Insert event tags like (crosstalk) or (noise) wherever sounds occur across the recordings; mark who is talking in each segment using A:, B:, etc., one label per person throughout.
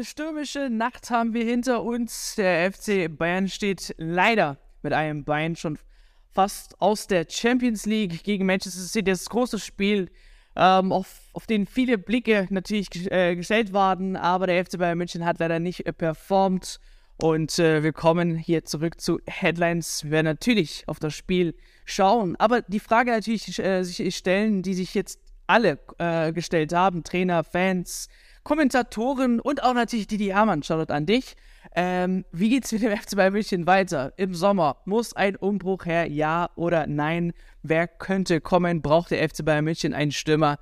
A: eine stürmische Nacht haben wir hinter uns. Der FC Bayern steht leider mit einem Bein schon fast aus der Champions League gegen Manchester City. Das große Spiel, ähm, auf, auf den viele Blicke natürlich äh, gestellt waren, aber der FC Bayern München hat leider nicht äh, performt. Und äh, wir kommen hier zurück zu Headlines. Wir werden natürlich auf das Spiel schauen, aber die Frage natürlich äh, sich stellen, die sich jetzt alle äh, gestellt haben: Trainer, Fans, Kommentatoren und auch natürlich Didi Hamann. Schaut an dich. Ähm, wie geht's mit dem FC Bayern München weiter? Im Sommer muss ein Umbruch her, ja oder nein? Wer könnte kommen? Braucht der FC Bayern München einen Stürmer?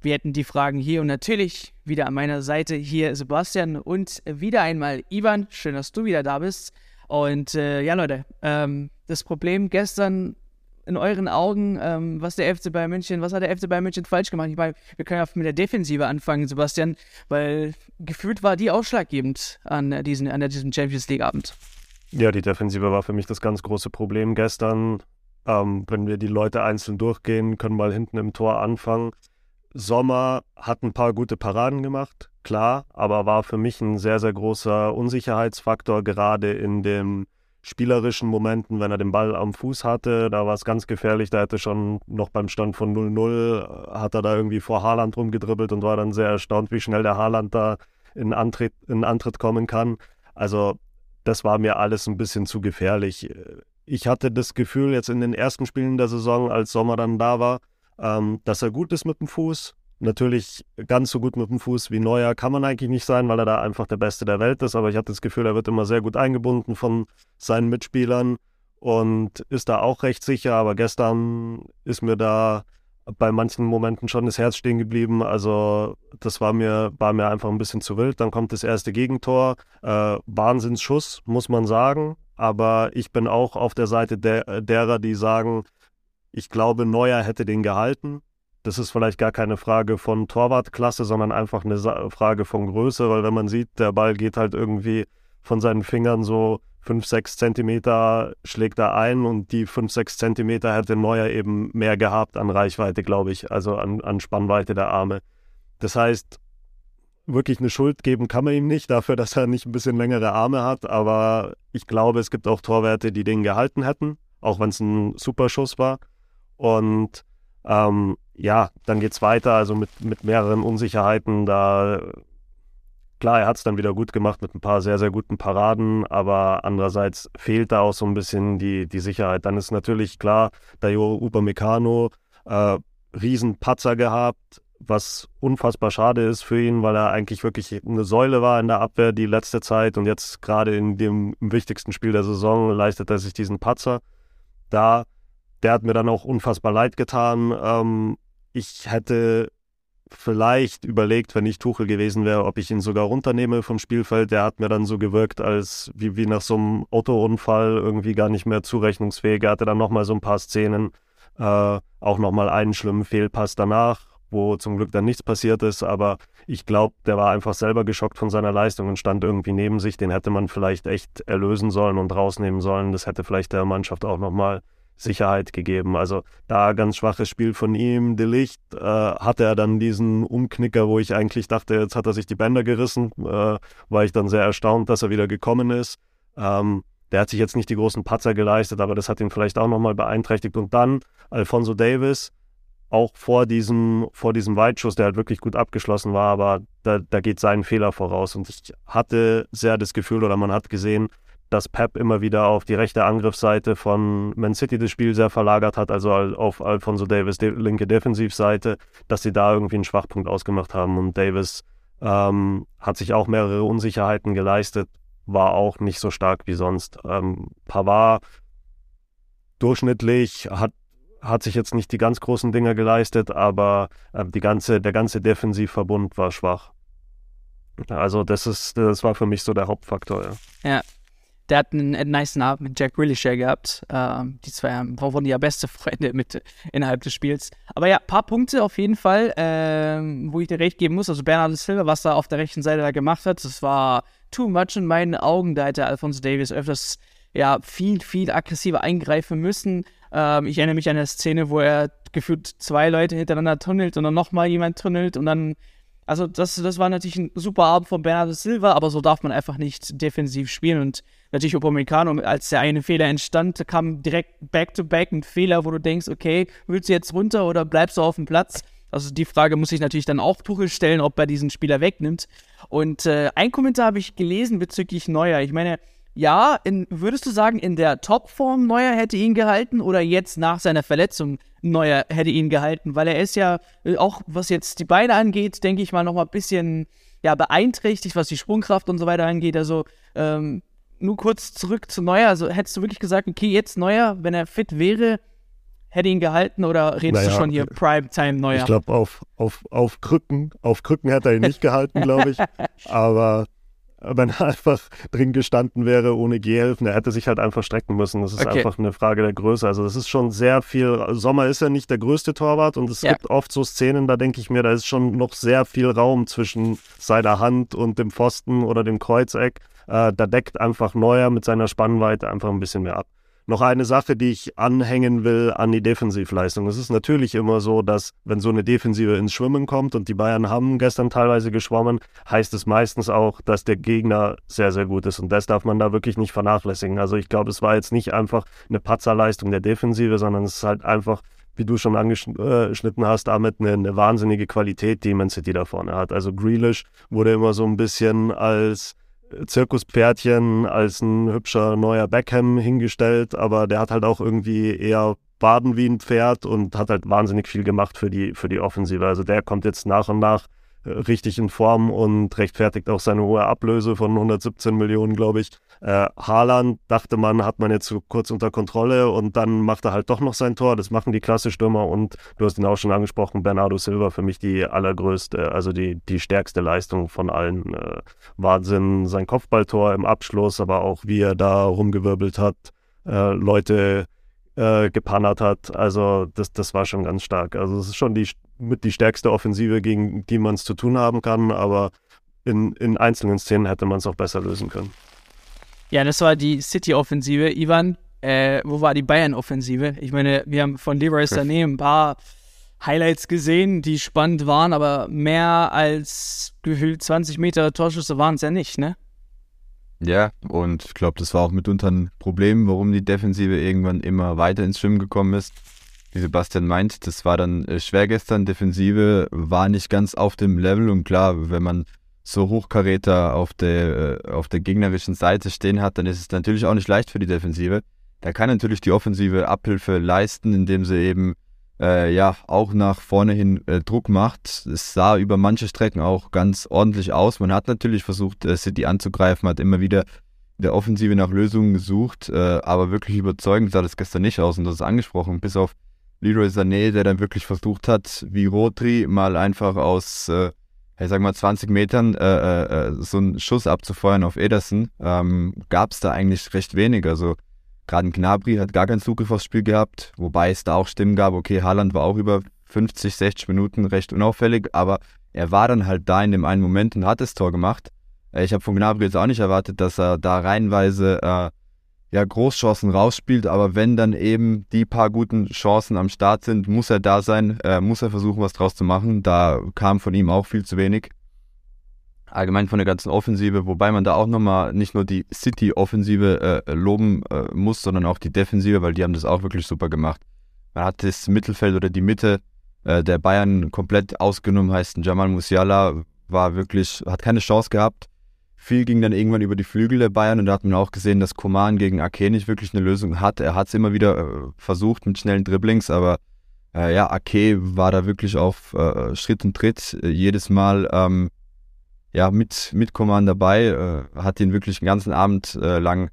A: Wir hätten die Fragen hier und natürlich wieder an meiner Seite hier Sebastian und wieder einmal Ivan. Schön, dass du wieder da bist. Und äh, ja, Leute, ähm, das Problem gestern in euren Augen, ähm, was der FC Bayern München, was hat der FC Bayern München falsch gemacht? Ich meine, wir können ja mit der Defensive anfangen, Sebastian, weil gefühlt war die ausschlaggebend an, diesen, an diesem Champions League Abend.
B: Ja, die Defensive war für mich das ganz große Problem gestern. Ähm, wenn wir die Leute einzeln durchgehen, können mal hinten im Tor anfangen. Sommer hat ein paar gute Paraden gemacht, klar, aber war für mich ein sehr, sehr großer Unsicherheitsfaktor, gerade in dem spielerischen Momenten, wenn er den Ball am Fuß hatte, da war es ganz gefährlich. Da hätte schon noch beim Stand von 0-0, äh, hat er da irgendwie vor Haaland rumgedribbelt und war dann sehr erstaunt, wie schnell der Haaland da in Antritt, in Antritt kommen kann. Also das war mir alles ein bisschen zu gefährlich. Ich hatte das Gefühl jetzt in den ersten Spielen der Saison, als Sommer dann da war, ähm, dass er gut ist mit dem Fuß, Natürlich ganz so gut mit dem Fuß wie Neuer kann man eigentlich nicht sein, weil er da einfach der Beste der Welt ist. Aber ich hatte das Gefühl, er wird immer sehr gut eingebunden von seinen Mitspielern und ist da auch recht sicher. Aber gestern ist mir da bei manchen Momenten schon das Herz stehen geblieben. Also das war mir, war mir einfach ein bisschen zu wild. Dann kommt das erste Gegentor. Äh, Wahnsinnsschuss, muss man sagen. Aber ich bin auch auf der Seite der, derer, die sagen, ich glaube, Neuer hätte den gehalten das ist vielleicht gar keine Frage von Torwartklasse, sondern einfach eine Frage von Größe, weil wenn man sieht, der Ball geht halt irgendwie von seinen Fingern so 5, 6 Zentimeter schlägt er ein und die 5, 6 Zentimeter hätte Neuer eben mehr gehabt an Reichweite, glaube ich, also an, an Spannweite der Arme. Das heißt, wirklich eine Schuld geben kann man ihm nicht dafür, dass er nicht ein bisschen längere Arme hat, aber ich glaube, es gibt auch Torwerte, die den gehalten hätten, auch wenn es ein super Schuss war. Und ähm, ja, dann geht es weiter, also mit, mit mehreren Unsicherheiten. Da, klar, er hat es dann wieder gut gemacht mit ein paar sehr, sehr guten Paraden, aber andererseits fehlt da auch so ein bisschen die, die Sicherheit. Dann ist natürlich klar, Dayo Upamecano, äh, Riesenpatzer gehabt, was unfassbar schade ist für ihn, weil er eigentlich wirklich eine Säule war in der Abwehr die letzte Zeit und jetzt gerade in dem wichtigsten Spiel der Saison leistet er sich diesen Patzer. Da der hat mir dann auch unfassbar leid getan. Ähm, ich hätte vielleicht überlegt, wenn ich Tuchel gewesen wäre, ob ich ihn sogar runternehme vom Spielfeld. Der hat mir dann so gewirkt, als wie, wie nach so einem Autounfall irgendwie gar nicht mehr zurechnungsfähig. Er hatte dann nochmal so ein paar Szenen, äh, auch nochmal einen schlimmen Fehlpass danach, wo zum Glück dann nichts passiert ist. Aber ich glaube, der war einfach selber geschockt von seiner Leistung und stand irgendwie neben sich. Den hätte man vielleicht echt erlösen sollen und rausnehmen sollen. Das hätte vielleicht der Mannschaft auch nochmal Sicherheit gegeben. Also da ganz schwaches Spiel von ihm. De Licht äh, hatte er dann diesen Umknicker, wo ich eigentlich dachte, jetzt hat er sich die Bänder gerissen. Äh, war ich dann sehr erstaunt, dass er wieder gekommen ist. Ähm, der hat sich jetzt nicht die großen Patzer geleistet, aber das hat ihn vielleicht auch nochmal beeinträchtigt. Und dann Alfonso Davis, auch vor diesem, vor diesem Weitschuss, der halt wirklich gut abgeschlossen war, aber da, da geht sein Fehler voraus. Und ich hatte sehr das Gefühl, oder man hat gesehen, dass Pep immer wieder auf die rechte Angriffsseite von Man City das Spiel sehr verlagert hat, also auf Alfonso Davis die linke Defensivseite, dass sie da irgendwie einen Schwachpunkt ausgemacht haben. Und Davis ähm, hat sich auch mehrere Unsicherheiten geleistet, war auch nicht so stark wie sonst. Ähm, Pavard durchschnittlich, hat, hat sich jetzt nicht die ganz großen Dinger geleistet, aber äh, die ganze, der ganze Defensivverbund war schwach. Also das ist, das war für mich so der Hauptfaktor. Ja,
A: der hat einen, einen nice Abend mit Jack Willisher gehabt. Ähm, die zwei wurden ja beste Freunde mit innerhalb des Spiels. Aber ja, paar Punkte auf jeden Fall, ähm, wo ich dir recht geben muss. Also Bernardo Silva, was er auf der rechten Seite da gemacht hat, das war too much in meinen Augen. Da hätte Alfonso Davis öfters ja viel, viel aggressiver eingreifen müssen. Ähm, ich erinnere mich an eine Szene, wo er gefühlt zwei Leute hintereinander tunnelt und dann nochmal jemand tunnelt und dann Also das, das war natürlich ein super Abend von Bernardo Silva, aber so darf man einfach nicht defensiv spielen. Und natürlich Upamecano, als der eine Fehler entstand, kam direkt back-to-back -back ein Fehler, wo du denkst, okay, willst du jetzt runter oder bleibst du auf dem Platz? Also die Frage muss ich natürlich dann auch Tuchel stellen, ob er diesen Spieler wegnimmt. Und äh, ein Kommentar habe ich gelesen bezüglich Neuer. Ich meine, ja, in, würdest du sagen, in der Topform Neuer hätte ihn gehalten oder jetzt nach seiner Verletzung Neuer hätte ihn gehalten? Weil er ist ja äh, auch, was jetzt die Beine angeht, denke ich mal, noch mal ein bisschen ja, beeinträchtigt, was die Sprungkraft und so weiter angeht. Also ähm, nur kurz zurück zu Neuer. Also hättest du wirklich gesagt, okay, jetzt Neuer, wenn er fit wäre, hätte ihn gehalten oder redest naja, du schon hier Primetime Neuer?
B: Ich glaube, auf, auf, auf Krücken, auf Krücken hätte er ihn nicht gehalten, glaube ich. (laughs) Aber wenn er (laughs) einfach drin gestanden wäre ohne Gehhilfen, er hätte sich halt einfach strecken müssen. Das ist okay. einfach eine Frage der Größe. Also das ist schon sehr viel. Sommer ist ja nicht der größte Torwart und es ja. gibt oft so Szenen, da denke ich mir, da ist schon noch sehr viel Raum zwischen seiner Hand und dem Pfosten oder dem Kreuzeck. Äh, da deckt einfach Neuer mit seiner Spannweite einfach ein bisschen mehr ab noch eine Sache, die ich anhängen will an die Defensivleistung. Es ist natürlich immer so, dass wenn so eine Defensive ins Schwimmen kommt und die Bayern haben gestern teilweise geschwommen, heißt es meistens auch, dass der Gegner sehr, sehr gut ist. Und das darf man da wirklich nicht vernachlässigen. Also ich glaube, es war jetzt nicht einfach eine Patzerleistung der Defensive, sondern es ist halt einfach wie du schon angeschnitten hast, damit eine, eine, wahnsinnige Qualität, die Man City da vorne hat. Also Grealish wurde immer so ein bisschen als Zirkuspferdchen als ein hübscher neuer Beckham hingestellt, aber der hat halt auch irgendwie eher baden wie ein Pferd und hat halt wahnsinnig viel gemacht für die, für die Offensive. Also der kommt jetzt nach und nach richtig in Form und rechtfertigt auch seine hohe Ablöse von 117 Millionen, glaube ich. Äh, Haaland dachte man, hat man jetzt so kurz unter Kontrolle und dann macht er halt doch noch sein Tor. Das machen die Klasse-Stürmer und du hast ihn auch schon angesprochen, Bernardo Silva für mich die allergrößte, also die, die stärkste Leistung von allen. Äh, Wahnsinn, sein Kopfballtor im Abschluss, aber auch wie er da rumgewirbelt hat, äh, Leute äh, gepannert hat. Also das, das war schon ganz stark. Also es ist schon die mit die stärkste Offensive, gegen die man es zu tun haben kann, aber in, in einzelnen Szenen hätte man es auch besser lösen können.
A: Ja, das war die City-Offensive. Ivan, äh, wo war die Bayern-Offensive? Ich meine, wir haben von Leroy Sané ein paar Highlights gesehen, die spannend waren, aber mehr als gefühlt 20 Meter Torschüsse waren es ja nicht, ne?
C: Ja, und ich glaube, das war auch mitunter ein Problem, warum die Defensive irgendwann immer weiter ins Schwimmen gekommen ist wie Sebastian meint, das war dann äh, schwer gestern. Defensive war nicht ganz auf dem Level und klar, wenn man so Hochkaräter auf der, äh, auf der gegnerischen Seite stehen hat, dann ist es natürlich auch nicht leicht für die Defensive. Da kann natürlich die Offensive Abhilfe leisten, indem sie eben äh, ja auch nach vorne hin äh, Druck macht. Es sah über manche Strecken auch ganz ordentlich aus. Man hat natürlich versucht, äh, City anzugreifen, hat immer wieder der Offensive nach Lösungen gesucht, äh, aber wirklich überzeugend sah das gestern nicht aus und das ist angesprochen, bis auf Leroy Sané, der dann wirklich versucht hat, wie Rodri mal einfach aus, äh, ich sag mal, 20 Metern äh, äh, äh, so einen Schuss abzufeuern auf Ederson, ähm, gab es da eigentlich recht wenig. Also gerade Gnabry hat gar keinen Zugriff aufs Spiel gehabt, wobei es da auch Stimmen gab, okay, Haaland war auch über 50, 60 Minuten recht unauffällig, aber er war dann halt da in dem einen Moment und hat das Tor gemacht. Äh, ich habe von Gnabry jetzt auch nicht erwartet, dass er da reihenweise äh, ja, Großchancen rausspielt, aber wenn dann eben die paar guten Chancen am Start sind, muss er da sein, äh, muss er versuchen, was draus zu machen. Da kam von ihm auch viel zu wenig. Allgemein von der ganzen Offensive, wobei man da auch nochmal nicht nur die City-Offensive äh, loben äh, muss, sondern auch die Defensive, weil die haben das auch wirklich super gemacht. Man hat das Mittelfeld oder die Mitte äh, der Bayern komplett ausgenommen, heißt Jamal Musiala war wirklich, hat keine Chance gehabt viel ging dann irgendwann über die Flügel der Bayern und da hat man auch gesehen, dass Koman gegen Ake nicht wirklich eine Lösung hat. Er hat es immer wieder äh, versucht mit schnellen Dribblings, aber äh, ja, Ake war da wirklich auf äh, Schritt und Tritt jedes Mal ähm, ja, mit, mit Koman dabei, äh, hat ihn wirklich den ganzen Abend äh, lang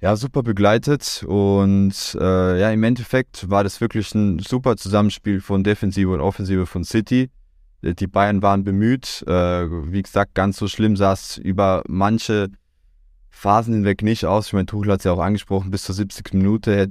C: ja, super begleitet und ja, im Endeffekt war das wirklich ein super Zusammenspiel von Defensive und Offensive von City. Äh, die Bayern waren bemüht. Äh, wie gesagt, ganz so schlimm sah es über manche Phasen hinweg nicht aus. Ich meine, Tuchel hat es ja auch angesprochen, bis zur 70. Minute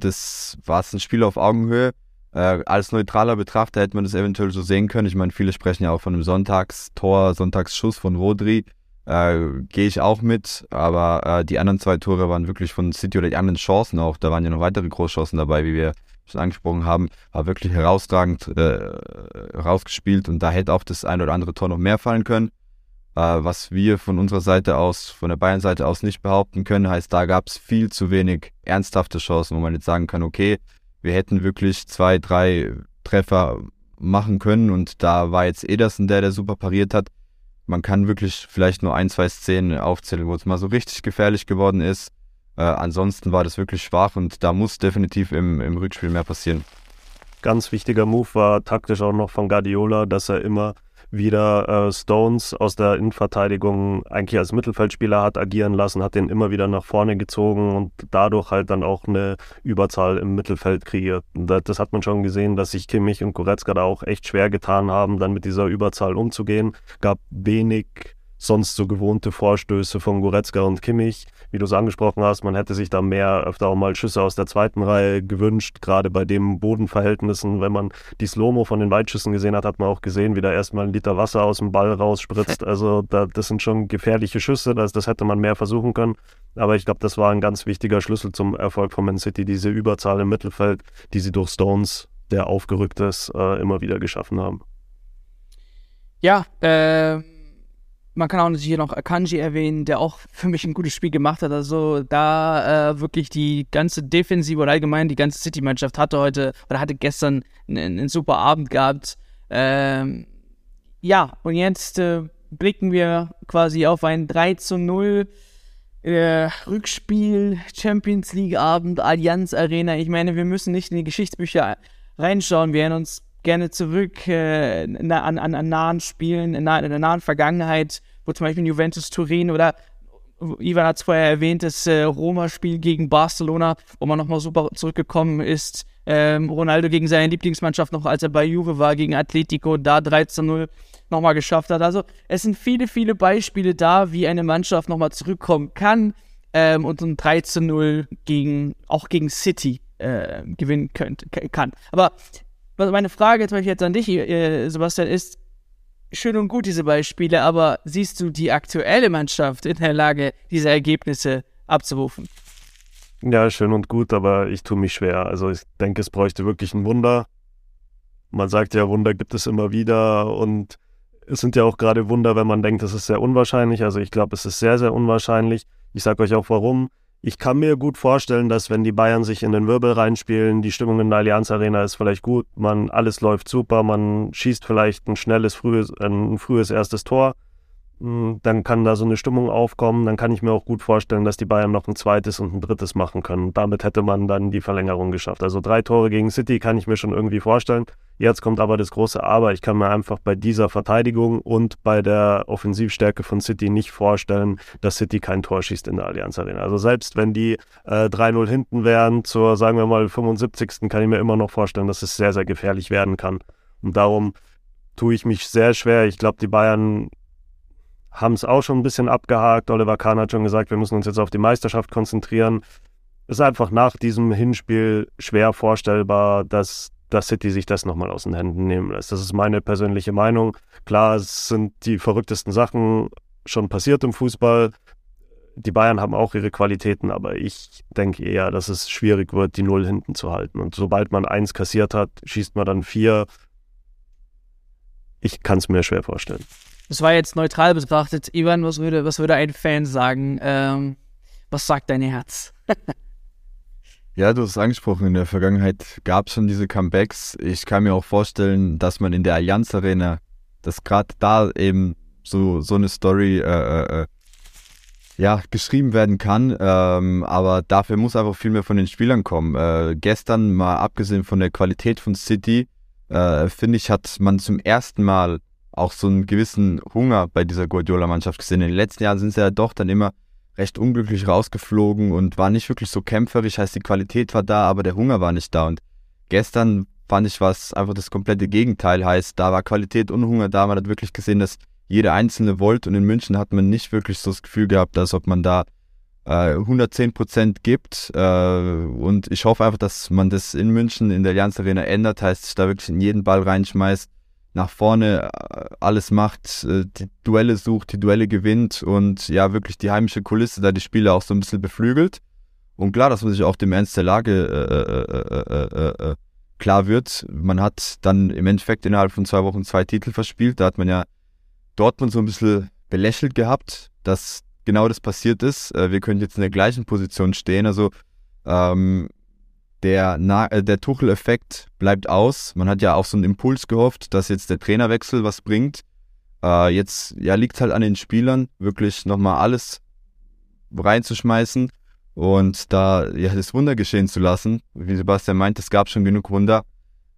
C: war es ein Spiel auf Augenhöhe. Äh, als neutraler Betrachter hätte man das eventuell so sehen können. Ich meine, viele sprechen ja auch von einem Sonntagstor, Sonntagsschuss von Rodri. Äh, Gehe ich auch mit, aber äh, die anderen zwei Tore waren wirklich von City oder die anderen Chancen auch. Da waren ja noch weitere Großchancen dabei, wie wir schon angesprochen haben, war wirklich herausragend äh, rausgespielt und da hätte auch das ein oder andere Tor noch mehr fallen können. Äh, was wir von unserer Seite aus, von der Bayern-Seite aus nicht behaupten können, heißt, da gab es viel zu wenig ernsthafte Chancen, wo man jetzt sagen kann, okay, wir hätten wirklich zwei, drei Treffer machen können und da war jetzt Ederson der, der super pariert hat. Man kann wirklich vielleicht nur ein, zwei Szenen aufzählen, wo es mal so richtig gefährlich geworden ist. Äh, ansonsten war das wirklich schwach und da muss definitiv im, im Rückspiel mehr passieren.
B: Ganz wichtiger Move war taktisch auch noch von Guardiola, dass er immer wieder äh, Stones aus der Innenverteidigung eigentlich als Mittelfeldspieler hat agieren lassen, hat den immer wieder nach vorne gezogen und dadurch halt dann auch eine Überzahl im Mittelfeld kreiert. Das, das hat man schon gesehen, dass sich Kimmich und Goretzka da auch echt schwer getan haben, dann mit dieser Überzahl umzugehen. Gab wenig sonst so gewohnte Vorstöße von Goretzka und Kimmich. Wie du es angesprochen hast, man hätte sich da mehr öfter auch mal Schüsse aus der zweiten Reihe gewünscht, gerade bei den Bodenverhältnissen. Wenn man die Slomo von den Weitschüssen gesehen hat, hat man auch gesehen, wie da erstmal ein Liter Wasser aus dem Ball rausspritzt. (laughs) Also da, das sind schon gefährliche Schüsse, das, das hätte man mehr versuchen können. Aber ich glaube, das war ein ganz wichtiger Schlüssel zum Erfolg von Man City, diese Überzahl im Mittelfeld, die sie durch Stones, der aufgerückt ist, äh, immer wieder geschaffen haben.
A: Ja, äh man kann auch natürlich hier noch Akanji erwähnen, der auch (laughs) für mich ein gutes Spiel gemacht hat. Also da äh, wirklich die ganze Defensive oder allgemein die ganze City-Mannschaft hatte heute oder hatte gestern einen, einen super Abend gehabt. Ähm, ja, und jetzt äh, blicken wir quasi auf ein 3 zu 0 äh, Rückspiel, Champions League Abend, Allianz Arena. Ich meine, wir müssen nicht in die Geschichtsbücher reinschauen. Wir erinnern uns gerne zurück äh, an, an, an nahen Spielen, in, in der nahen Vergangenheit, wo zum Beispiel Juventus Turin oder Ivan hat es vorher erwähnt, das äh, Roma-Spiel gegen Barcelona, wo man nochmal super zurückgekommen ist. Ähm, Ronaldo gegen seine Lieblingsmannschaft noch, als er bei Juve war, gegen Atletico, da 13-0 nochmal geschafft hat. Also es sind viele, viele Beispiele da, wie eine Mannschaft nochmal zurückkommen kann ähm, und ein 13-0 gegen, auch gegen City äh, gewinnen könnt, kann. Aber meine Frage jetzt an dich, äh, Sebastian, ist, schön und gut, diese Beispiele, aber siehst du die aktuelle Mannschaft in der Lage, diese Ergebnisse abzurufen?
B: Ja, schön und gut, aber ich tue mich schwer. Also ich denke, es bräuchte wirklich ein Wunder. Man sagt ja, Wunder gibt es immer wieder und es sind ja auch gerade Wunder, wenn man denkt, es ist sehr unwahrscheinlich. Also ich glaube, es ist sehr, sehr unwahrscheinlich. Ich sage euch auch warum. Ich kann mir gut vorstellen, dass wenn die Bayern sich in den Wirbel reinspielen, die Stimmung in der Allianz Arena ist vielleicht gut, man alles läuft super, man schießt vielleicht ein schnelles, frühes, ein frühes erstes Tor dann kann da so eine Stimmung aufkommen. Dann kann ich mir auch gut vorstellen, dass die Bayern noch ein zweites und ein drittes machen können. Damit hätte man dann die Verlängerung geschafft. Also drei Tore gegen City kann ich mir schon irgendwie vorstellen. Jetzt kommt aber das große Aber. Ich kann mir einfach bei dieser Verteidigung und bei der Offensivstärke von City nicht vorstellen, dass City kein Tor schießt in der Allianz Arena. Also selbst wenn die äh, 3-0 hinten wären, zur, sagen wir mal, 75. kann ich mir immer noch vorstellen, dass es sehr, sehr gefährlich werden kann. Und darum tue ich mich sehr schwer. Ich glaube, die Bayern haben es auch schon ein bisschen abgehakt. Oliver Kahn hat schon gesagt, wir müssen uns jetzt auf die Meisterschaft konzentrieren. Es ist einfach nach diesem Hinspiel schwer vorstellbar, dass, dass City sich das nochmal aus den Händen nehmen lässt. Das ist meine persönliche Meinung. Klar, es sind die verrücktesten Sachen schon passiert im Fußball. Die Bayern haben auch ihre Qualitäten, aber ich denke eher, dass es schwierig wird, die Null hinten zu halten. Und sobald man eins kassiert hat, schießt man dann vier. Ich kann es mir schwer vorstellen.
A: Das war jetzt neutral betrachtet. Ivan, was würde, was würde ein Fan sagen? Ähm, was sagt dein Herz? (laughs)
C: ja, du hast es angesprochen. In der Vergangenheit gab es schon diese Comebacks. Ich kann mir auch vorstellen, dass man in der Allianz Arena, dass gerade da eben so, so eine Story äh, äh, äh, ja, geschrieben werden kann. Ähm, aber dafür muss einfach viel mehr von den Spielern kommen. Äh, gestern, mal abgesehen von der Qualität von City, äh, finde ich, hat man zum ersten Mal auch so einen gewissen Hunger bei dieser Guardiola-Mannschaft gesehen. In den letzten Jahren sind sie ja doch dann immer recht unglücklich rausgeflogen und war nicht wirklich so kämpferisch, heißt die Qualität war da, aber der Hunger war nicht da. Und gestern fand ich was einfach das komplette Gegenteil. Heißt, da war Qualität und Hunger da, man hat wirklich gesehen, dass jeder Einzelne wollte. Und in München hat man nicht wirklich so das Gefühl gehabt, als ob man da äh, 110 Prozent gibt. Äh, und ich hoffe einfach, dass man das in München in der Allianz Arena ändert, heißt, sich da wirklich in jeden Ball reinschmeißt, nach vorne äh, alles macht, äh, die Duelle sucht, die Duelle gewinnt und ja, wirklich die heimische Kulisse da die Spieler auch so ein bisschen beflügelt. Und klar, dass man sich auch dem Ernst der Lage äh, äh, äh, klar wird. Man hat dann im Endeffekt innerhalb von zwei Wochen zwei Titel verspielt. Da hat man ja Dortmund so ein bisschen belächelt gehabt, dass genau das passiert ist. wir können jetzt in der gleichen Position stehen. Also ähm, der, der Tuchel-Effekt bleibt aus. Man hat ja auch so einen Impuls gehofft, dass jetzt der Trainerwechsel was bringt. Äh, jetzt ja, liegt halt an den Spielern, wirklich nochmal alles reinzuschmeißen und da ja, das Wunder geschehen zu lassen. Wie Sebastian meint, es gab schon genug Wunder.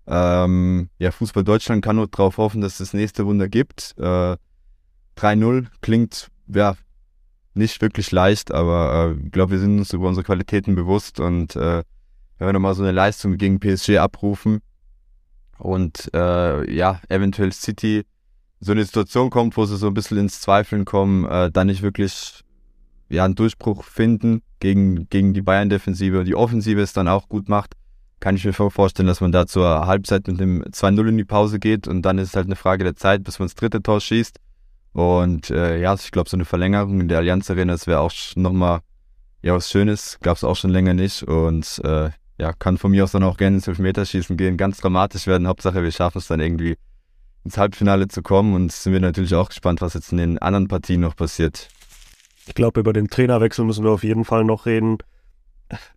C: Ähm, ja, Fußball Deutschland kann nur darauf hoffen, dass es das nächste Wunder gibt. Äh, 3-0 klingt ja nicht wirklich leicht, aber äh, ich glaube, wir sind uns über unsere Qualitäten bewusst und äh, wenn wir nochmal so eine Leistung gegen PSG abrufen und äh, ja, eventuell City so eine Situation kommt, wo sie so ein bisschen ins Zweifeln kommen, äh, dann nicht wirklich ja, einen Durchbruch finden gegen, gegen die Bayern-Defensive und die Offensive es dann auch gut macht, kann ich mir vorstellen, dass man da zur Halbzeit mit dem 2-0 in die Pause geht und dann ist es halt eine Frage der Zeit, bis man das dritte Tor schießt. Und äh, ja, ich glaube, so eine Verlängerung in der Allianz Arena, das wäre auch nochmal ja, was Schönes, gab es auch schon länger nicht und äh, ja, kann von mir aus dann auch gerne ins Elfmeterschießen gehen, ganz dramatisch werden. Hauptsache, wir schaffen es dann irgendwie ins Halbfinale zu kommen und sind wir natürlich auch gespannt, was jetzt in den anderen Partien noch passiert.
B: Ich glaube, über den Trainerwechsel müssen wir auf jeden Fall noch reden.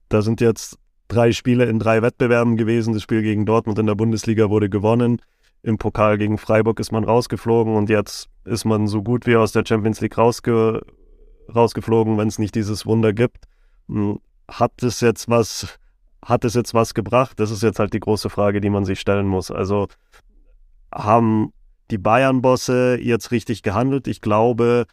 B: Da sind jetzt drei Spiele in drei Wettbewerben gewesen. Das Spiel gegen Dortmund in der Bundesliga wurde gewonnen. Im Pokal gegen Freiburg ist man rausgeflogen und jetzt ist man so gut wie aus der Champions League rausge rausgeflogen, wenn es nicht dieses Wunder gibt. Hm, hat es jetzt was, hat es jetzt was gebracht? Das ist jetzt halt die große Frage, die man sich stellen muss. Also haben die Bayern-Bosse jetzt richtig gehandelt? Ich glaube,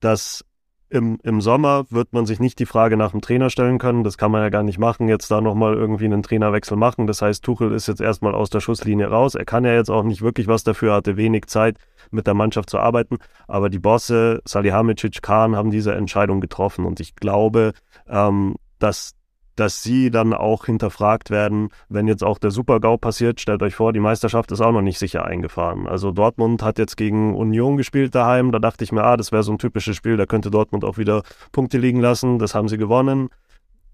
B: dass im, im Sommer wird man sich nicht die Frage nach dem Trainer stellen können. Das kann man ja gar nicht machen, jetzt da nochmal irgendwie einen Trainerwechsel machen. Das heißt, Tuchel ist jetzt erstmal aus der Schusslinie raus. Er kann ja jetzt auch nicht wirklich was dafür, hatte wenig Zeit mit der Mannschaft zu arbeiten. Aber die Bosse, Salihamidzic, Kahn haben diese Entscheidung getroffen. Und ich glaube, ähm, dass dass sie dann auch hinterfragt werden, wenn jetzt auch der Super-GAU passiert. Stellt euch vor, die Meisterschaft ist auch noch nicht sicher eingefahren. Also Dortmund hat jetzt gegen Union gespielt daheim. Da dachte ich mir, ah, das wäre so ein typisches Spiel, da könnte Dortmund auch wieder Punkte liegen lassen. Das haben sie gewonnen.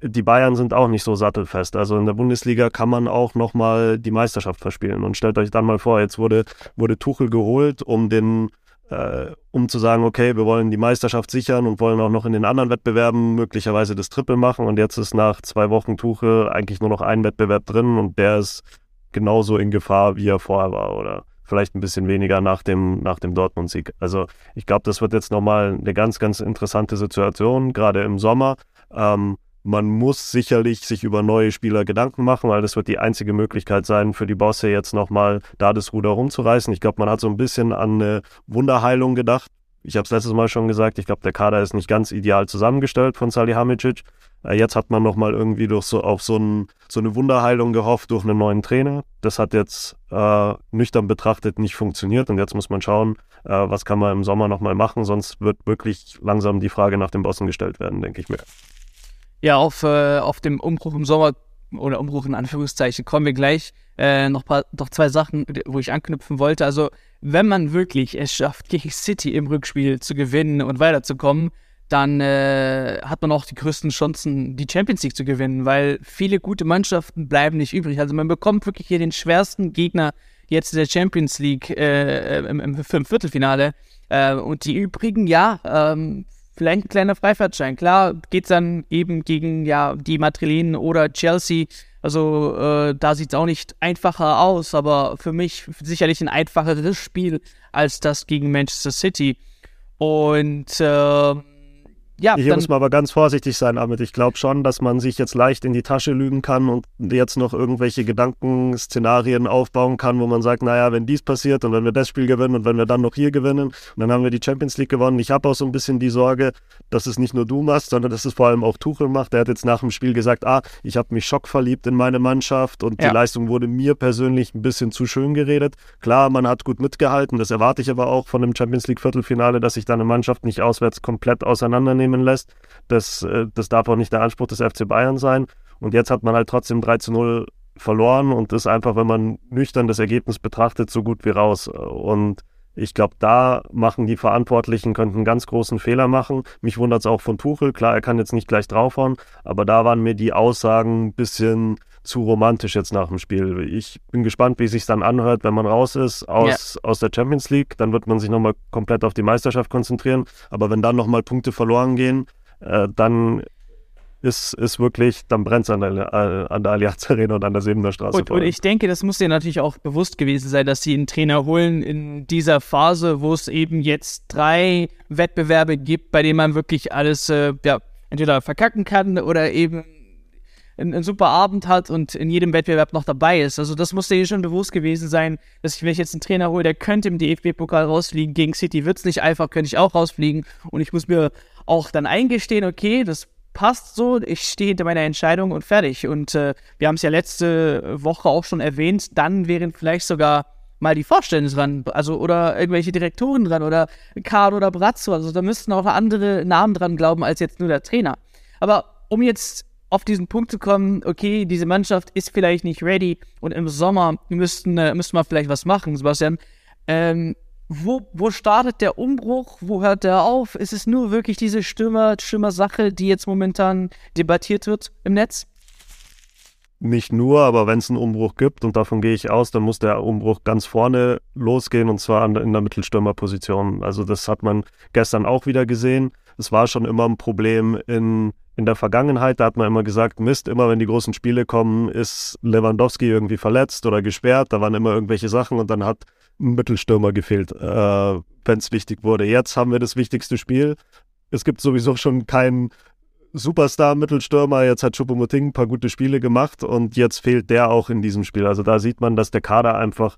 B: Die Bayern sind auch nicht so sattelfest. Also in der Bundesliga kann man auch nochmal die Meisterschaft verspielen. Und stellt euch dann mal vor, jetzt wurde, wurde Tuchel geholt, um den äh, um zu sagen, okay, wir wollen die Meisterschaft sichern und wollen auch noch in den anderen Wettbewerben möglicherweise das Triple machen. Und jetzt ist nach zwei Wochen Tuche eigentlich nur noch ein Wettbewerb drin und der ist genauso in Gefahr, wie er vorher war oder vielleicht ein bisschen weniger nach dem, nach dem Dortmund-Sieg. Also ich glaube, das wird jetzt nochmal eine ganz, ganz interessante Situation, gerade im Sommer. Ähm, man muss sicherlich sich über neue Spieler Gedanken machen, weil das wird die einzige Möglichkeit sein, für die Bosse jetzt nochmal da das Ruder rumzureißen. Ich glaube, man hat so ein bisschen an eine Wunderheilung gedacht. Ich habe es letztes Mal schon gesagt, ich glaube, der Kader ist nicht ganz ideal zusammengestellt von Salihamidzic. Äh, jetzt hat man nochmal irgendwie durch so, auf so, ein, so, eine Wunderheilung gehofft durch einen neuen Trainer. Das hat jetzt äh, nüchtern betrachtet nicht funktioniert und jetzt muss man schauen, äh, was kann man im Sommer nochmal machen, sonst wird wirklich langsam die Frage nach den Bossen gestellt werden, denke ich mir.
A: Ja, auf, äh, auf dem Umbruch im Sommer oder Umbruch in Anführungszeichen kommen wir gleich. Äh, noch, paar, noch zwei Sachen, wo ich anknüpfen wollte. Also, wenn man wirklich es schafft, gegen City im Rückspiel zu gewinnen und weiterzukommen, dann äh, hat man auch die größten Chancen, die Champions League zu gewinnen, weil viele gute Mannschaften bleiben nicht übrig. Also man bekommt wirklich hier den schwersten Gegner jetzt in der Champions League äh, im, im, Viertelfinale. Äh, und die übrigen, ja, ähm, vielleicht ein kleiner Freifahrtschein. Klar geht's dann eben gegen ja die Madrilenen oder Chelsea. Also äh, da sieht's auch nicht einfacher aus, aber für mich sicherlich ein einfacheres Spiel als das gegen Manchester City. Und äh,
B: ja, Hier muss man aber ganz vorsichtig sein, Amit. Ich glaube schon, dass man sich jetzt leicht in die Tasche lügen kann und jetzt noch irgendwelche Gedankenszenarien aufbauen kann, wo man sagt, naja, wenn dies passiert und wenn wir das Spiel gewinnen und wenn wir dann noch hier gewinnen dann haben wir die Champions League gewonnen. Ich habe auch so ein bisschen die Sorge, dass es nicht nur du machst, sondern dass es vor allem auch Tuchel macht. Der hat jetzt nach dem Spiel gesagt, ah, ich habe mich schockverliebt in meine Mannschaft und ja. die Leistung wurde mir persönlich ein bisschen zu schön geredet. Klar, man hat gut mitgehalten, das erwarte ich aber auch von dem Champions League Viertelfinale, dass sich da eine Mannschaft nicht auswärts komplett auseinandernimmt teilnehmen lässt. Das, äh, das darf auch nicht der Anspruch des FC Bayern sein. Und jetzt hat man halt trotzdem 3 zu 0 verloren und ist einfach, wenn man nüchtern das Ergebnis betrachtet, so gut wie raus. Und Ich glaube, da machen die Verantwortlichen, könnten einen ganz großen Fehler machen. Mich wundert es auch von Tuchel. Klar, er kann jetzt nicht gleich draufhauen, aber da waren mir die Aussagen ein bisschen zu romantisch jetzt nach dem Spiel. Ich bin gespannt, wie es sich dann anhört, wenn man raus ist aus, ja. aus der Champions League. Dann wird man sich nochmal komplett auf die Meisterschaft konzentrieren. Aber wenn dann nochmal Punkte verloren gehen, äh, dann ist, ist wirklich, dann brennt es an der, an der Allianz Arena und an der Sebener Straße.
A: Und, und, ich denke, das muss dir natürlich auch bewusst gewesen sein, dass sie einen Trainer holen in dieser Phase, wo es eben jetzt drei Wettbewerbe gibt, bei denen man wirklich alles äh, ja, entweder verkacken kann oder eben einen, einen, super Abend hat und in jedem Wettbewerb noch dabei ist. Also das muss dir hier schon bewusst gewesen sein, dass ich, wenn ich jetzt einen Trainer hole, der könnte im DFB-Pokal rausfliegen, gegen City wird es nicht einfach, könnte ich auch rausfliegen und ich muss mir auch dann eingestehen, okay, das passt so, ich stehe hinter meiner Entscheidung und fertig. Und äh, wir haben es ja letzte Woche auch schon erwähnt, dann wären vielleicht sogar mal die Vorstände dran, also oder irgendwelche Direktoren dran oder Karl oder Brazzo, also da müssten auch andere Namen dran glauben als jetzt nur der Trainer. Aber um jetzt auf diesen Punkt zu kommen, okay, diese Mannschaft ist vielleicht nicht ready und im Sommer müssten, äh, müssten wir vielleicht was machen, Sebastian. Ähm, wo, wo startet der Umbruch? Wo hört der auf? Ist es nur wirklich diese Stürmer, Stürmer-Sache, die jetzt momentan debattiert wird im Netz?
B: Nicht nur, aber wenn es einen Umbruch gibt, und davon gehe ich aus, dann muss der Umbruch ganz vorne losgehen und zwar in der Mittelstürmerposition. Also das hat man gestern auch wieder gesehen. Es war schon immer ein Problem in in der Vergangenheit, da hat man immer gesagt, Mist, immer wenn die großen Spiele kommen, ist Lewandowski irgendwie verletzt oder gesperrt, da waren immer irgendwelche Sachen und dann hat ein Mittelstürmer gefehlt, äh, wenn es wichtig wurde. Jetzt haben wir das wichtigste Spiel. Es gibt sowieso schon keinen Superstar-Mittelstürmer. Jetzt hat Choupo-Moting ein paar gute Spiele gemacht und jetzt fehlt der auch in diesem Spiel. Also da sieht man, dass der Kader einfach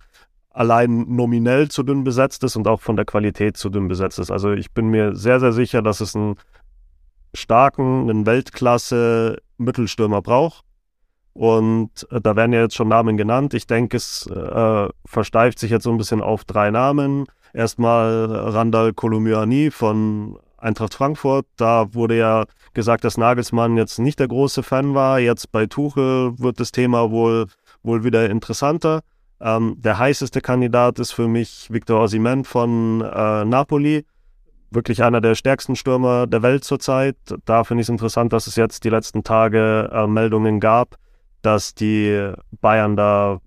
B: allein nominell zu dünn besetzt ist und auch von der Qualität zu dünn besetzt ist. Also ich bin mir sehr, sehr sicher, dass es ein starken, einen Weltklasse-Mittelstürmer braucht. Und äh, da werden ja jetzt schon Namen genannt. Ich denke, es äh, versteift sich jetzt so ein bisschen auf drei Namen. Erstmal Randall Kolumyani von Eintracht Frankfurt. Da wurde ja gesagt, dass Nagelsmann jetzt nicht der große Fan war. Jetzt bei Tuchel wird das Thema wohl, wohl wieder interessanter. Ähm, der heißeste Kandidat ist für mich Victor Osimhen von äh, Napoli wirklich einer der stärksten Stürmer der Welt zurzeit. Da finde ich es interessant, dass es jetzt die letzten Tage äh, Meldungen gab, dass die Bayern da,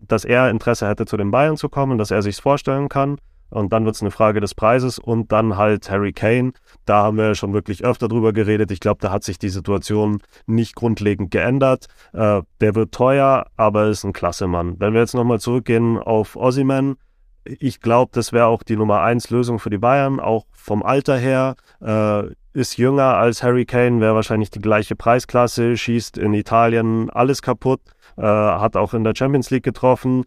B: dass er Interesse hätte, zu den Bayern zu kommen, dass er sich vorstellen kann. Und dann wird es eine Frage des Preises und dann halt Harry Kane. Da haben wir schon wirklich öfter drüber geredet. Ich glaube, da hat sich die Situation nicht grundlegend geändert. Äh, der wird teuer, aber ist ein klasse Mann. Wenn wir jetzt nochmal zurückgehen auf Ossiman, ich glaube, das wäre auch die Nummer eins Lösung für die Bayern, auch vom Alter her. Äh, ist jünger als Harry Kane, wäre wahrscheinlich die gleiche Preisklasse, schießt in Italien alles kaputt, äh, hat auch in der Champions League getroffen,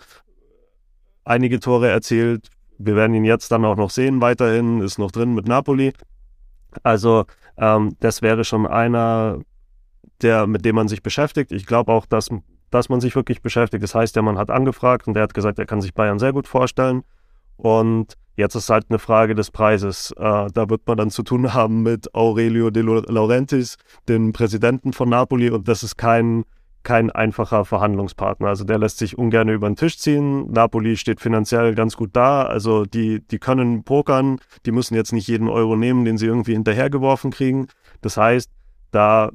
B: einige Tore erzielt. Wir werden ihn jetzt dann auch noch sehen, weiterhin, ist noch drin mit Napoli. Also, ähm, das wäre schon einer, der, mit dem man sich beschäftigt. Ich glaube auch, dass dass man sich wirklich beschäftigt. Das heißt, der Mann hat angefragt und der hat gesagt, er kann sich Bayern sehr gut vorstellen. Und jetzt ist halt eine Frage des Preises. Äh, da wird man dann zu tun haben mit Aurelio De Laurentiis, dem Präsidenten von Napoli. Und das ist kein, kein einfacher Verhandlungspartner. Also der lässt sich ungern über den Tisch ziehen. Napoli steht finanziell ganz gut da. Also die, die können pokern. Die müssen jetzt nicht jeden Euro nehmen, den sie irgendwie hinterhergeworfen kriegen. Das heißt, da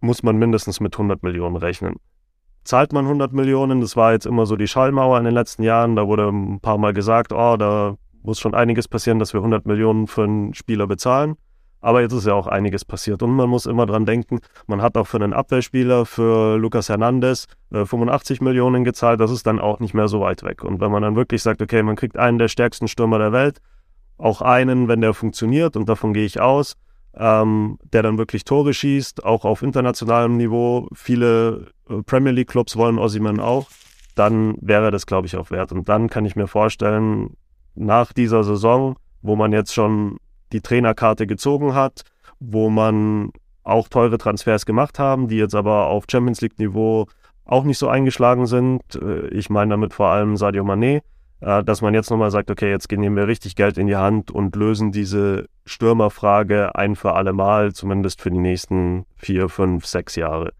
B: muss man mindestens mit 100 Millionen rechnen zahlt man 100 Millionen. Das war jetzt immer so die Schallmauer in den letzten Jahren. Da wurde ein paar Mal gesagt, oh, da muss schon einiges passieren, dass wir 100 Millionen für einen Spieler bezahlen. Aber jetzt ist ja auch einiges passiert. Und man muss immer dran denken, man hat auch für einen Abwehrspieler, für Lucas Hernandez, äh, 85 Millionen gezahlt. Das ist dann auch nicht mehr so weit weg. Und wenn man dann wirklich sagt, okay, man kriegt einen der stärksten Stürmer der Welt, auch einen, wenn der funktioniert, und davon gehe ich aus, ähm, der dann wirklich Tore schießt, auch auf internationalem Niveau. Viele äh, Premier League Clubs wollen Ossiman auch. Dann wäre das, glaube ich, auch wert. Und dann kann ich mir vorstellen, nach dieser Saison, wo man jetzt schon die Trainerkarte gezogen hat, wo man auch teure Transfers gemacht haben, die jetzt aber auf Champions League Niveau auch nicht so eingeschlagen sind. Äh, ich meine damit vor allem Sadio Mané äh, dass man jetzt nochmal sagt, okay, jetzt nehmen wir richtig Geld in die Hand und lösen diese Stürmerfrage ein für alle Mal, zumindest für die nächsten vier, fünf, sechs Jahre.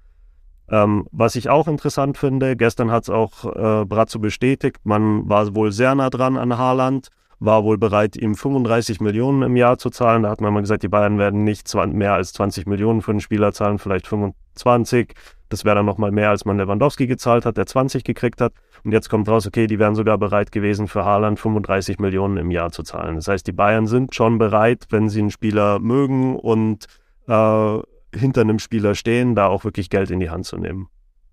B: Ähm, was ich auch interessant finde, gestern hat es auch äh, Brazzo bestätigt, man war wohl sehr nah dran an Haaland war wohl bereit, ihm 35 Millionen im Jahr zu zahlen. Da hat man mal gesagt, die Bayern werden nicht mehr als 20 Millionen für einen Spieler zahlen, vielleicht 25. Das wäre dann nochmal mehr, als man Lewandowski gezahlt hat, der 20 gekriegt hat. Und jetzt kommt raus, okay, die wären sogar bereit gewesen, für Haaland 35 Millionen im Jahr zu zahlen. Das heißt, die Bayern sind schon bereit, wenn sie einen Spieler mögen und äh, hinter einem Spieler stehen, da auch wirklich Geld in die Hand zu nehmen.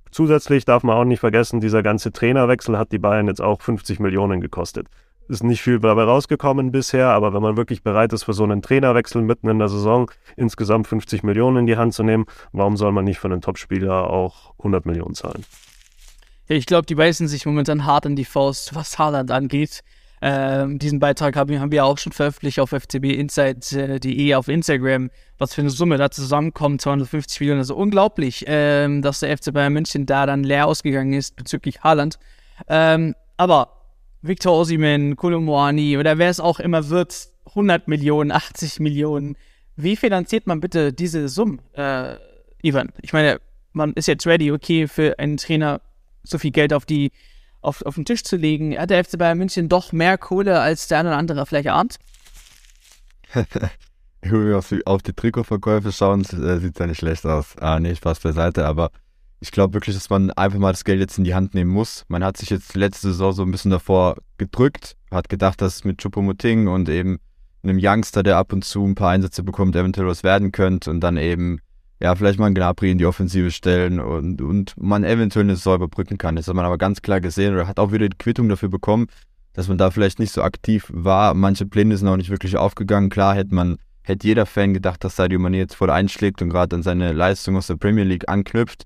B: Zusätzlich darf man auch nicht vergessen, dieser ganze Trainerwechsel hat die Bayern jetzt auch 50 Millionen gekostet. Ist nicht viel dabei rausgekommen bisher, aber wenn man wirklich bereit ist, für so einen Trainerwechsel mitten in der Saison insgesamt 50 Millionen in die Hand zu nehmen, warum soll man nicht für einen Topspieler auch 100 Millionen zahlen?
A: Ja, ich glaube, die beißen sich momentan hart in die Faust, was Haaland angeht. Ähm, diesen Beitrag haben, wir auch schon veröffentlicht auf fcbinsight.de auf Instagram, was für eine Summe da zusammenkommt, 250 Millionen. Also unglaublich, ähm, dass der FC Bayern München da dann leer ausgegangen ist bezüglich Haaland. Ähm, aber Victor Osimen, Kolumwani oder wer es auch immer wird, 100 Millionen, 80 Millionen. Wie finanziert man bitte diese Summen, äh, Ivan? Ich meine, man ist jetzt ready, okay, für einen Trainer so viel Geld auf die auf, auf den Tisch zu legen. Hat der FC Bayern München doch mehr Kohle, als der eine oder andere vielleicht ahnt? (laughs)
C: Wenn wir auf die Trikotverkäufe schauen, sieht es ja nicht schlecht aus. Ah, nee, Spaß beiseite, aber ich glaube wirklich, dass man einfach mal das Geld jetzt in die Hand nehmen muss. Man hat sich jetzt letzte Saison so ein bisschen davor gedrückt, hat gedacht, dass mit Choupo-Moting und eben einem Youngster, der ab und zu ein paar Einsätze bekommt, eventuell was werden könnte und dann eben, ja, vielleicht mal einen Gnabry in die Offensive stellen und, und man eventuell eine Saison überbrücken kann. Das hat man aber ganz klar gesehen oder hat auch wieder die Quittung dafür bekommen, dass man da vielleicht nicht so aktiv war. Manche Pläne sind auch nicht wirklich aufgegangen. Klar hätte man, hätte jeder Fan gedacht, dass Sadio Mane jetzt voll einschlägt und gerade an seine Leistung aus der Premier League anknüpft.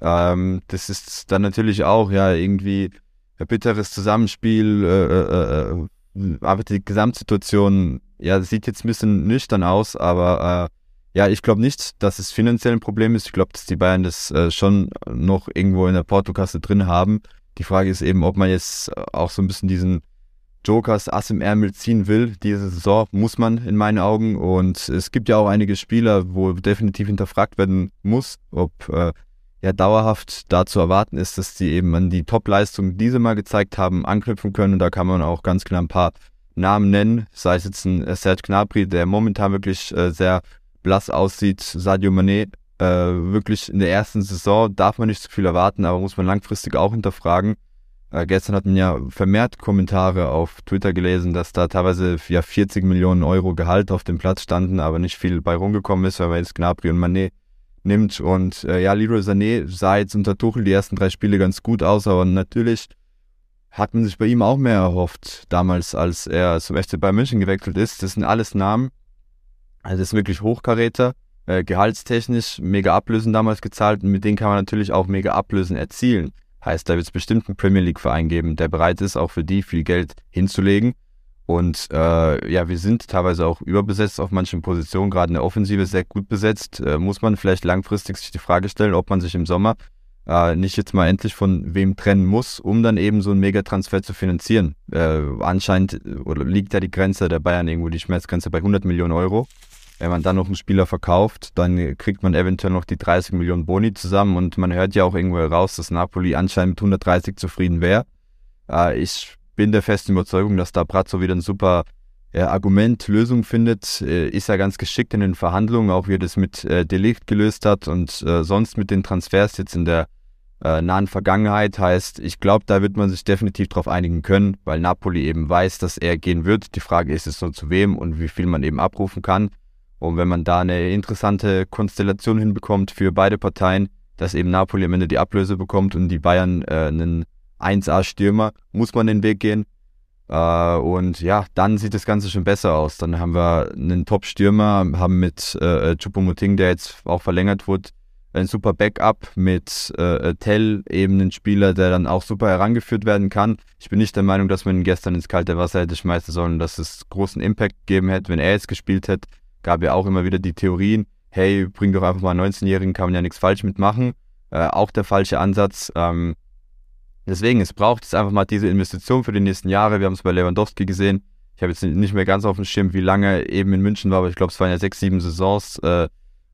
C: Ähm, das ist dann natürlich auch ja irgendwie ein bitteres Zusammenspiel, äh, äh, äh, aber die Gesamtsituation, ja, sieht jetzt ein bisschen nüchtern aus, aber äh, ja, ich glaube nicht, dass es finanziell ein Problem ist. Ich glaube, dass die Bayern das äh, schon noch irgendwo in der Portokasse drin haben. Die Frage ist eben, ob man jetzt auch so ein bisschen diesen Jokers Ass im Ärmel ziehen will. Diese Saison muss man in meinen Augen. Und es gibt ja auch einige Spieler, wo definitiv hinterfragt werden muss, ob äh, ja dauerhaft da zu erwarten ist, dass die eben an die Top-Leistungen, die sie mal gezeigt haben, anknüpfen können. Und da kann man auch ganz klar ein paar Namen nennen, sei es jetzt ein Serge Gnabry, der momentan wirklich äh, sehr blass aussieht, Sadio Mané, äh, wirklich in der ersten Saison darf man nicht zu viel erwarten, aber muss man langfristig auch hinterfragen. Äh, gestern hatten ja vermehrt Kommentare auf Twitter gelesen, dass da teilweise ja 40 Millionen Euro Gehalt auf dem Platz standen, aber nicht viel bei rumgekommen ist, weil man jetzt Gnabry und Mané nimmt. Und äh, ja, Leroy Sané sah jetzt unter Tuchel die ersten drei Spiele ganz gut aus, aber natürlich hat man sich bei ihm auch mehr erhofft, damals, als er zum FC Bayern München gewechselt ist. Das sind alles Namen. Also das ist wirklich Hochkaräter, äh, gehaltstechnisch mega Ablösen damals gezahlt und mit denen kann man natürlich auch mega Ablösen erzielen. Heißt, da wird es bestimmt einen Premier League-Verein geben, der bereit ist, auch für die viel Geld hinzulegen. Und äh, ja, wir sind teilweise auch überbesetzt auf manchen Positionen, gerade in der Offensive sehr gut besetzt. Äh, muss man vielleicht langfristig sich die Frage stellen, ob man sich im Sommer äh, nicht jetzt mal endlich von wem trennen muss, um dann eben so einen Megatransfer zu finanzieren. Äh, anscheinend oder liegt da die Grenze der Bayern irgendwo, die Schmerzgrenze bei 100 Millionen Euro. Wenn man dann noch einen Spieler verkauft, dann kriegt man eventuell noch die 30 Millionen Boni zusammen und man hört ja auch irgendwo heraus, dass Napoli anscheinend mit 130 zufrieden wäre. Äh, ich bin der festen Überzeugung, dass da Brazzo wieder ein super äh, Argument, Lösung findet. Äh, ist er ganz geschickt in den Verhandlungen, auch wie er das mit äh, Delicht gelöst hat und äh, sonst mit den Transfers jetzt in der äh, nahen Vergangenheit. Heißt, ich glaube, da wird man sich definitiv darauf einigen können, weil Napoli eben weiß, dass er gehen wird. Die Frage ist es nur zu wem und wie viel man eben abrufen kann. Und wenn man da eine interessante Konstellation hinbekommt für beide Parteien, dass eben Napoli am Ende die Ablöse bekommt und die Bayern äh, einen 1A-Stürmer, muss man den Weg gehen. Äh, und ja, dann sieht das Ganze schon besser aus. Dann haben wir einen Top-Stürmer, haben mit äh, Chupomoting, der jetzt auch verlängert wurde, ein super Backup mit äh, Tell, eben einen Spieler, der dann auch super herangeführt werden kann. Ich bin nicht der Meinung, dass man ihn gestern ins kalte Wasser hätte schmeißen sollen, dass es großen Impact gegeben hätte, wenn er jetzt gespielt hätte. Gab ja auch immer wieder die Theorien, hey, bring doch einfach mal einen 19-Jährigen, kann man ja nichts falsch mitmachen. Äh, auch der falsche Ansatz. Ähm, Deswegen, es braucht jetzt einfach mal diese Investition für die nächsten Jahre. Wir haben es bei Lewandowski gesehen. Ich habe jetzt nicht mehr ganz auf dem Schirm, wie lange er eben in München war, aber ich glaube, es waren ja sechs, sieben Saisons. Äh,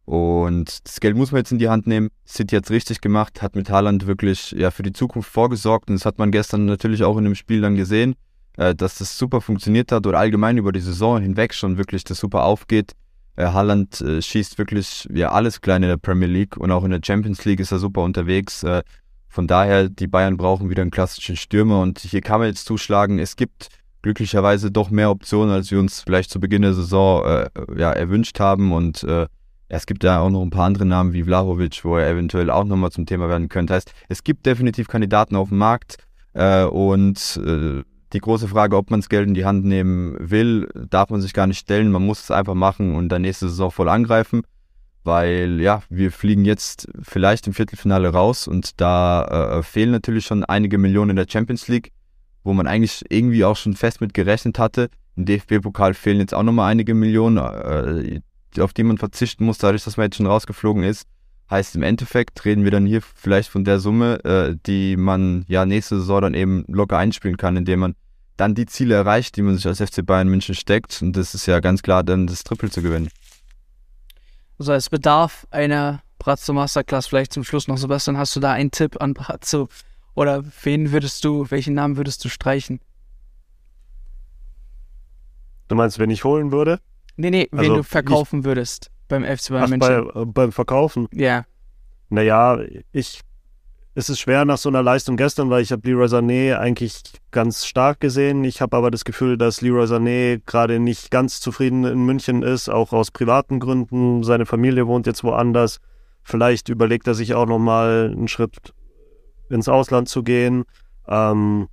C: und das Geld muss man jetzt in die Hand nehmen. City hat es richtig gemacht, hat mit Haaland wirklich ja, für die Zukunft vorgesorgt. Und das hat man gestern natürlich auch in dem Spiel dann gesehen. äh, dass das super funktioniert hat oder allgemein über die Saison hinweg schon wirklich das super aufgeht. Äh, Haaland äh, schießt wirklich ja alles klein in der Premier League und auch in der Champions League ist er super unterwegs. Äh, von daher, die Bayern brauchen wieder einen klassischen Stürmer und hier kann man jetzt zuschlagen, es gibt glücklicherweise doch mehr Optionen, als wir uns vielleicht zu Beginn der Saison äh, ja, erwünscht haben und äh, es gibt ja auch noch ein paar andere Namen wie Vlahovic, wo er eventuell auch nochmal zum Thema werden könnte. Heißt, es gibt definitiv Kandidaten auf dem Markt äh, und äh, die große Frage, ob man das Geld in die Hand nehmen will, darf man sich gar nicht stellen. Man muss es einfach machen und dann nächste Saison voll angreifen, weil ja, wir fliegen jetzt vielleicht im Viertelfinale raus und da äh, fehlen natürlich schon einige Millionen in der Champions League, wo man eigentlich irgendwie auch schon fest mit gerechnet hatte. Im DFB-Pokal fehlen jetzt auch nochmal einige Millionen. Äh, auf die man verzichten muss, dadurch, dass man jetzt schon rausgeflogen ist. Heißt im Endeffekt reden wir dann hier vielleicht von der Summe, äh, die man ja nächste Saison dann eben locker einspielen kann, indem man dann die Ziele erreicht, die man sich als FC Bayern München steckt. Und das ist ja ganz klar dann das Triple zu gewinnen.
A: Also es bedarf einer Brazzo Masterclass vielleicht zum Schluss noch. Sebastian, hast du da einen Tipp an Brazzo? Oder wen würdest du, welchen Namen würdest du streichen?
B: Du meinst, wenn ich holen würde?
A: Nee, nee, wen also, du verkaufen würdest beim FC Bayern
B: München. Bei, äh, beim Verkaufen?
A: Ja.
B: Naja, ich, es ist schwer nach so einer Leistung gestern, weil ich habe Leroy Sané eigentlich ganz stark gesehen. Ich habe aber das Gefühl, dass Leroy Sané gerade nicht ganz zufrieden in München ist, auch aus privaten Gründen. Seine Familie wohnt jetzt woanders. Vielleicht überlegt er sich auch nochmal einen Schritt ins Ausland zu gehen. Ähm,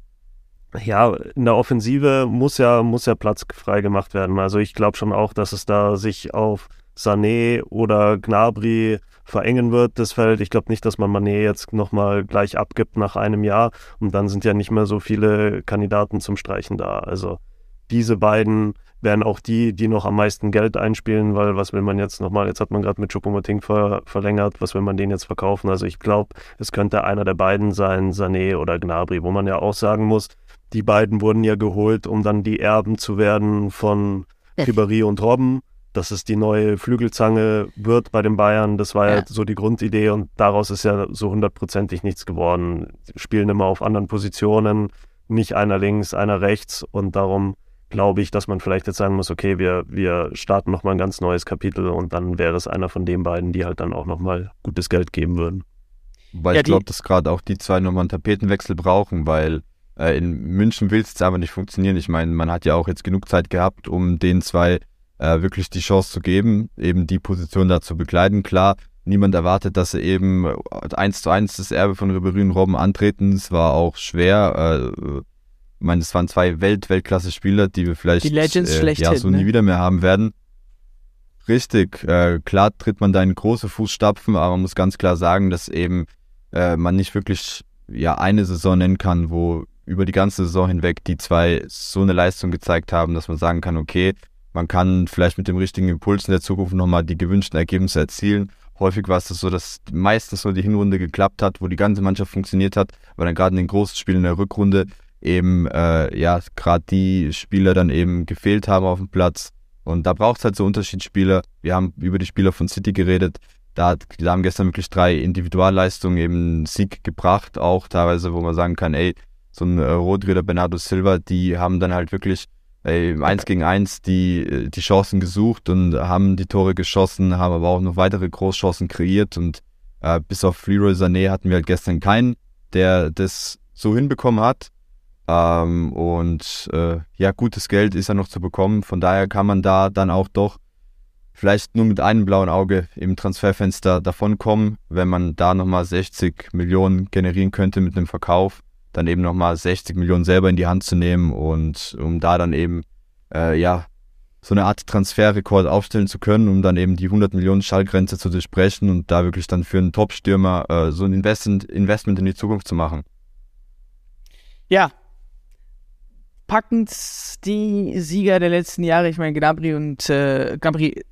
B: ja, in der Offensive muss ja, muss ja Platz frei gemacht werden. Also ich glaube schon auch, dass es da sich auf Sané oder Gnabry verengen wird, das Feld. Ich glaube nicht, dass man Mané jetzt nochmal gleich abgibt nach einem Jahr und dann sind ja nicht mehr so viele Kandidaten zum Streichen da. Also diese beiden wären auch die, die noch am meisten Geld einspielen, weil was will man jetzt nochmal, jetzt hat man gerade mit Choupo-Moting ver verlängert, was will man den jetzt verkaufen? Also ich glaube, es könnte einer der beiden sein, Sané oder Gnabry, wo man ja auch sagen muss, die beiden wurden ja geholt, um dann die Erben zu werden von Ribéry und Robben. Dass es die neue Flügelzange wird bei den Bayern, das war ja, ja so die Grundidee und daraus ist ja so hundertprozentig nichts geworden. Spielen immer auf anderen Positionen, nicht einer links, einer rechts und darum glaube ich, dass man vielleicht jetzt sagen muss, okay, wir, wir starten nochmal ein ganz neues Kapitel und dann wäre es einer von den beiden, die halt dann auch nochmal gutes Geld geben würden.
C: Weil ja, ich glaube, dass gerade auch die zwei nochmal einen Tapetenwechsel brauchen, weil äh, in München will es jetzt aber nicht funktionieren. Ich meine, man hat ja auch jetzt genug Zeit gehabt, um den zwei äh, wirklich die Chance zu geben, eben die Position da zu bekleiden. Klar, niemand erwartet, dass sie eben eins zu eins das Erbe von Ribéry und Robben antreten. Es war auch schwer. Äh, ich meine, es waren zwei Welt-Weltklasse-Spieler, die wir vielleicht
A: die äh,
C: ja, so ne? nie wieder mehr haben werden. Richtig, äh, klar tritt man da in große Fußstapfen, aber man muss ganz klar sagen, dass eben äh, man nicht wirklich ja eine Saison nennen kann, wo über die ganze Saison hinweg die zwei so eine Leistung gezeigt haben, dass man sagen kann, okay, man kann vielleicht mit dem richtigen Impuls in der Zukunft nochmal die gewünschten Ergebnisse erzielen. Häufig war es das so, dass meistens nur die Hinrunde geklappt hat, wo die ganze Mannschaft funktioniert hat, weil dann gerade in den großen Spielen in der Rückrunde eben, äh, ja, gerade die Spieler dann eben gefehlt haben auf dem Platz. Und da braucht es halt so Unterschiedsspieler. Wir haben über die Spieler von City geredet. Da, hat, die haben gestern wirklich drei Individualleistungen eben Sieg gebracht, auch teilweise, wo man sagen kann, ey, so ein äh, Rodri oder Bernardo Silva, die haben dann halt wirklich im 1 gegen 1 die, äh, die Chancen gesucht und haben die Tore geschossen, haben aber auch noch weitere Großchancen kreiert und äh, bis auf Leroy Sané hatten wir halt gestern keinen, der das so hinbekommen hat. Ähm, und äh, ja, gutes Geld ist ja noch zu bekommen. Von daher kann man da dann auch doch vielleicht nur mit einem blauen Auge im Transferfenster davonkommen, wenn man da nochmal 60 Millionen generieren könnte mit einem Verkauf dann eben nochmal 60 Millionen selber in die Hand zu nehmen und um da dann eben, äh, ja, so eine Art Transferrekord aufstellen zu können, um dann eben die 100 Millionen Schallgrenze zu durchbrechen und da wirklich dann für einen Top-Stürmer äh, so ein Investment, Investment in die Zukunft zu machen.
A: Ja, packend die Sieger der letzten Jahre. Ich meine, Gnabry und äh, Gnabry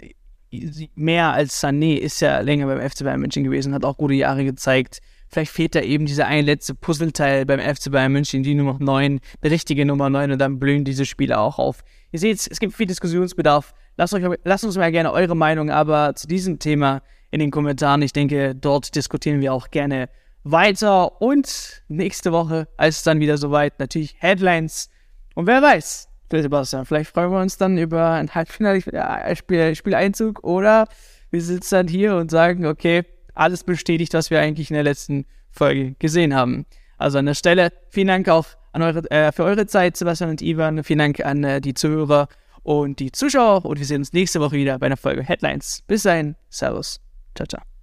A: mehr als Sané ist ja länger beim FC Bayern München gewesen, hat auch gute Jahre gezeigt. Vielleicht fehlt da eben dieser ein letzte Puzzleteil beim FC Bayern München, die Nummer 9, die richtige Nummer 9 und dann blühen diese Spiele auch auf. Ihr seht, es gibt viel Diskussionsbedarf. Lasst, euch, lasst uns mal gerne eure Meinung aber zu diesem Thema in den Kommentaren. Ich denke, dort diskutieren wir auch gerne weiter. Und nächste Woche, als es dann wieder soweit, natürlich Headlines Und wer weiß, Sebastian, vielleicht freuen wir uns dann über ein Halbfinale-Spieleinzug oder wir sitzen dann hier und sagen, okay, alles bestätigt, was wir eigentlich in der letzten Folge gesehen haben. Also an der Stelle vielen Dank auch an eure, äh, für eure Zeit, Sebastian und Ivan. Vielen Dank an äh, die Zuhörer und die Zuschauer. Und wir sehen uns nächste Woche wieder bei einer Folge Headlines. Bis dahin, Servus. Ciao, ciao.